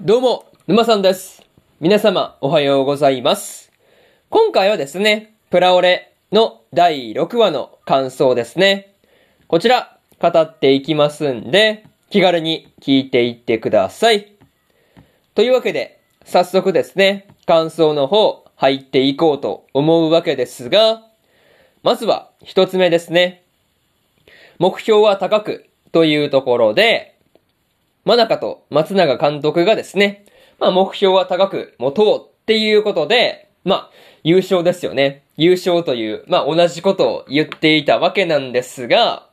どうも、沼さんです。皆様、おはようございます。今回はですね、プラオレの第6話の感想ですね。こちら、語っていきますんで、気軽に聞いていってください。というわけで、早速ですね、感想の方、入っていこうと思うわけですが、まずは、一つ目ですね。目標は高くというところで、真中と松永監督がですね、まあ目標は高く持とうっていうことで、まあ優勝ですよね。優勝という、まあ同じことを言っていたわけなんですが、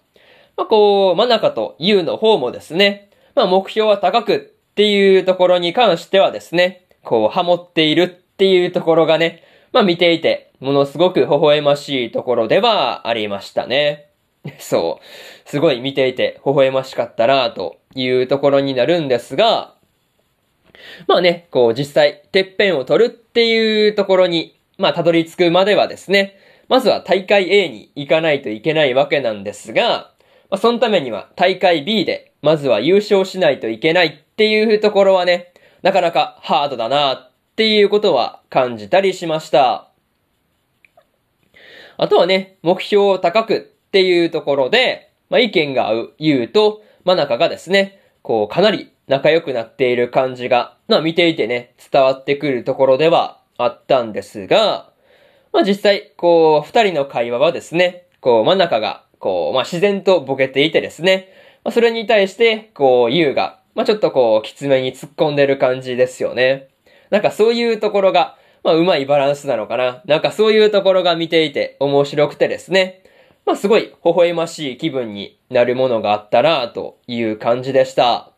まあこう、真中と優の方もですね、まあ目標は高くっていうところに関してはですね、こう、ハモっているっていうところがね、まあ見ていて、ものすごく微笑ましいところではありましたね。そう。すごい見ていて微笑ましかったなというところになるんですが、まあね、こう実際、てっぺんを取るっていうところに、まあたどり着くまではですね、まずは大会 A に行かないといけないわけなんですが、まあそのためには大会 B で、まずは優勝しないといけないっていうところはね、なかなかハードだなっていうことは感じたりしました。あとはね、目標を高くっていうところで、まあ、意見が合う、言うと、真中がですね、こう、かなり仲良くなっている感じが、まあ、見ていてね、伝わってくるところではあったんですが、まあ、実際、こう、二人の会話はですね、こう、真中が、こう、まあ、自然とボケていてですね、まあ、それに対して、こう、優が、まあ、ちょっとこう、きつめに突っ込んでる感じですよね。なんかそういうところが、まあ、うまいバランスなのかな。なんかそういうところが見ていて面白くてですね。まあ、すごい微笑ましい気分になるものがあったなという感じでした。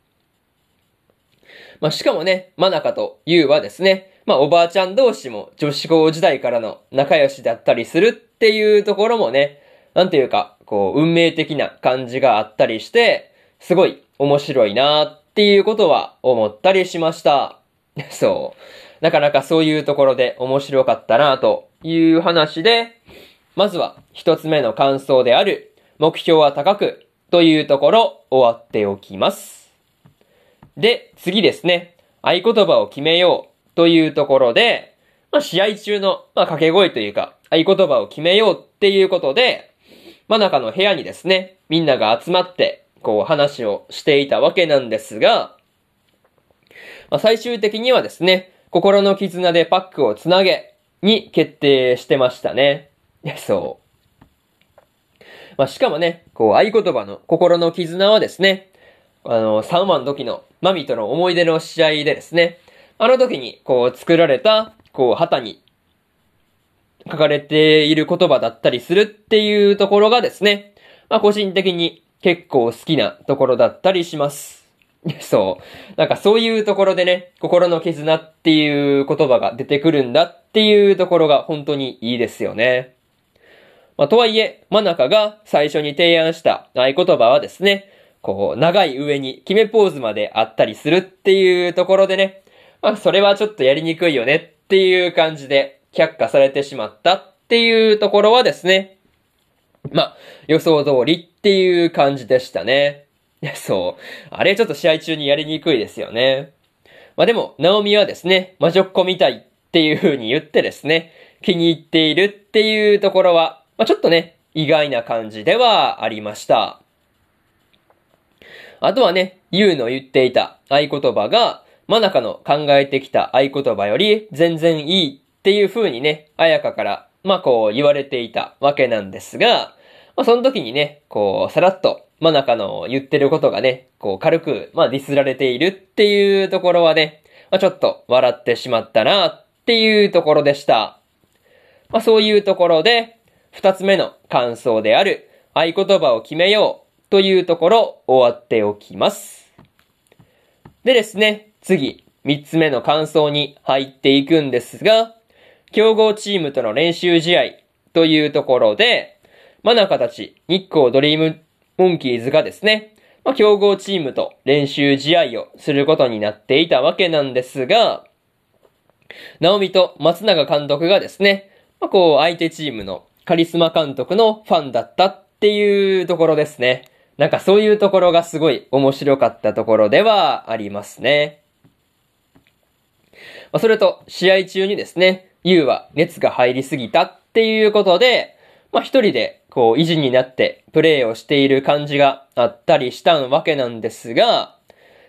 まあ、しかもね、真中と優はですね、まあ、おばあちゃん同士も女子校時代からの仲良しだったりするっていうところもね、なんていうか、こう、運命的な感じがあったりして、すごい面白いなっていうことは思ったりしました。そう。なかなかそういうところで面白かったなという話で、まずは一つ目の感想である、目標は高くというところ終わっておきます。で、次ですね。合言葉を決めようというところで、まあ、試合中の、まあ、掛け声というか、合言葉を決めようっていうことで、真中の部屋にですね、みんなが集まって、こう話をしていたわけなんですが、まあ、最終的にはですね、心の絆でパックをつなげに決定してましたね。そう。まあ、しかもね、こう合言葉の心の絆はですね、あの、3話の時のマミとの思い出の試合でですね、あの時にこう作られた、こう旗に書かれている言葉だったりするっていうところがですね、まあ個人的に結構好きなところだったりします。そう。なんかそういうところでね、心の絆っていう言葉が出てくるんだっていうところが本当にいいですよね。まあとはいえ、真中が最初に提案した合言葉はですね、こう、長い上に決めポーズまであったりするっていうところでね、まあそれはちょっとやりにくいよねっていう感じで却下されてしまったっていうところはですね、まあ予想通りっていう感じでしたね。そう。あれちょっと試合中にやりにくいですよね。まあでも、ナオミはですね、魔女っ子みたいっていう風に言ってですね、気に入っているっていうところは、まあちょっとね、意外な感じではありました。あとはね、ユウの言っていた合言葉が、真中の考えてきた合言葉より全然いいっていう風にね、綾香から、まあこう言われていたわけなんですが、まあその時にね、こう、さらっと真中の言ってることがね、こう軽く、まあディスられているっていうところはね、まあちょっと笑ってしまったなっていうところでした。まあそういうところで、二つ目の感想である合言葉を決めようというところ終わっておきます。でですね、次、三つ目の感想に入っていくんですが、競合チームとの練習試合というところで、真中たち日光ドリームモンキーズがですね、まあ、競合チームと練習試合をすることになっていたわけなんですが、ナオミと松永監督がですね、まあ、こう相手チームのカリスマ監督のファンだったっていうところですね。なんかそういうところがすごい面白かったところではありますね。まあ、それと、試合中にですね、ユウは熱が入りすぎたっていうことで、まあ、一人で、こう、維持になってプレイをしている感じがあったりしたわけなんですが、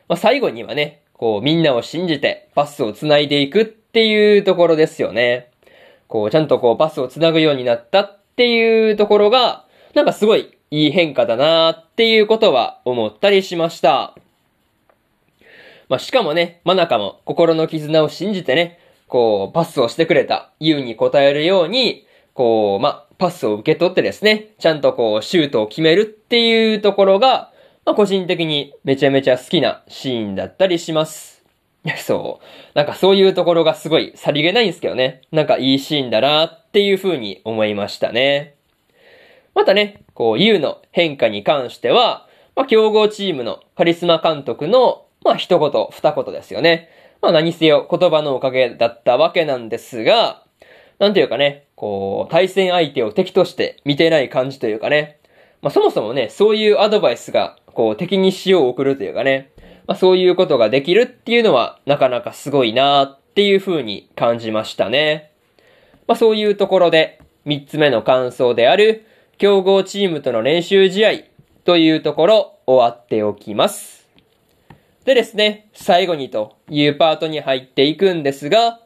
まあ、最後にはね、こう、みんなを信じてパスを繋いでいくっていうところですよね。こう、ちゃんとこう、パスを繋ぐようになったっていうところが、なんかすごいいい変化だなっていうことは思ったりしました。まあ、しかもね、真中も心の絆を信じてね、こう、パスをしてくれたユウに応えるように、こう、まあ、パスを受け取ってですね、ちゃんとこう、シュートを決めるっていうところが、まあ、個人的にめちゃめちゃ好きなシーンだったりします。いや、そう。なんかそういうところがすごいさりげないんですけどね。なんかいいシーンだなっていう風に思いましたね。またね、こう、ユウの変化に関しては、まあ、競合チームのカリスマ監督の、まあ、一言、二言ですよね。まあ、何せよ言葉のおかげだったわけなんですが、なんていうかね、こう、対戦相手を敵として見てない感じというかね。まあ、そもそもね、そういうアドバイスが、こう、敵に塩を送るというかね。まあ、そういうことができるっていうのは、なかなかすごいなっていう風に感じましたね。まあ、そういうところで、三つ目の感想である、競合チームとの練習試合というところ終わっておきます。でですね、最後にというパートに入っていくんですが、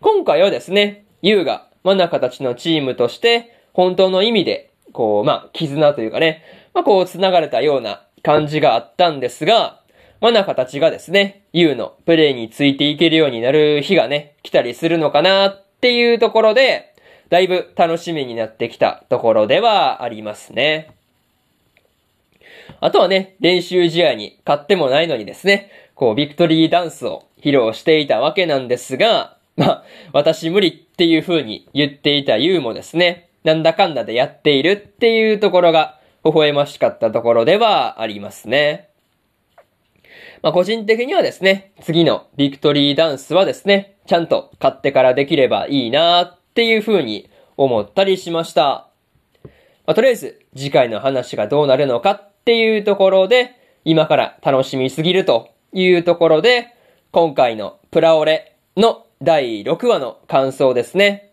今回はですね、ユウが真中たちのチームとして本当の意味で、こう、まあ、絆というかね、まあ、こう繋がれたような感じがあったんですが、真中たちがですね、ユウのプレイについていけるようになる日がね、来たりするのかなっていうところで、だいぶ楽しみになってきたところではありますね。あとはね、練習試合に勝ってもないのにですね、こう、ビクトリーダンスを披露していたわけなんですが、まあ、私無理っていう風に言っていたユウもですね、なんだかんだでやっているっていうところが、微笑ましかったところではありますね。まあ、個人的にはですね、次のビクトリーダンスはですね、ちゃんと買ってからできればいいなっていう風に思ったりしました。まあ、とりあえず、次回の話がどうなるのかっていうところで、今から楽しみすぎるというところで、今回のプラオレの第6話の感想ですね。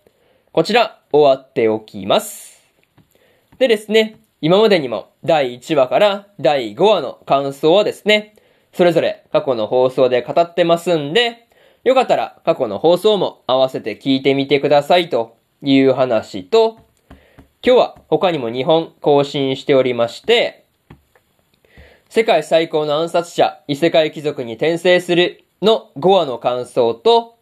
こちら、終わっておきます。でですね、今までにも第1話から第5話の感想はですね、それぞれ過去の放送で語ってますんで、よかったら過去の放送も合わせて聞いてみてくださいという話と、今日は他にも2本更新しておりまして、世界最高の暗殺者、異世界貴族に転生するの5話の感想と、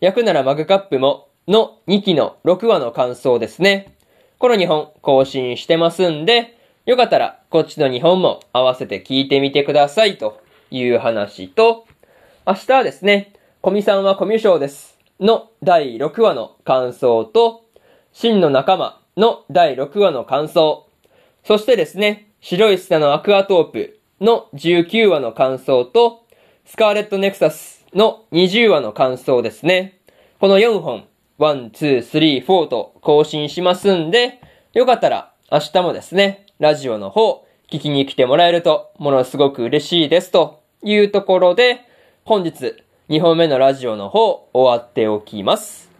焼くならマグカップもの2期の6話の感想ですね。この2本更新してますんで、よかったらこっちの2本も合わせて聞いてみてくださいという話と、明日はですね、コミさんはコミュ障ですの第6話の感想と、真の仲間の第6話の感想、そしてですね、白い砂のアクアトープの19話の感想と、スカーレットネクサスの20話の感想ですね。この4本、1、2、3、4と更新しますんで、よかったら明日もですね、ラジオの方、聞きに来てもらえると、ものすごく嬉しいですというところで、本日、2本目のラジオの方、終わっておきます。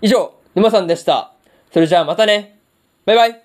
以上、沼さんでした。それじゃあまたね。バイバイ。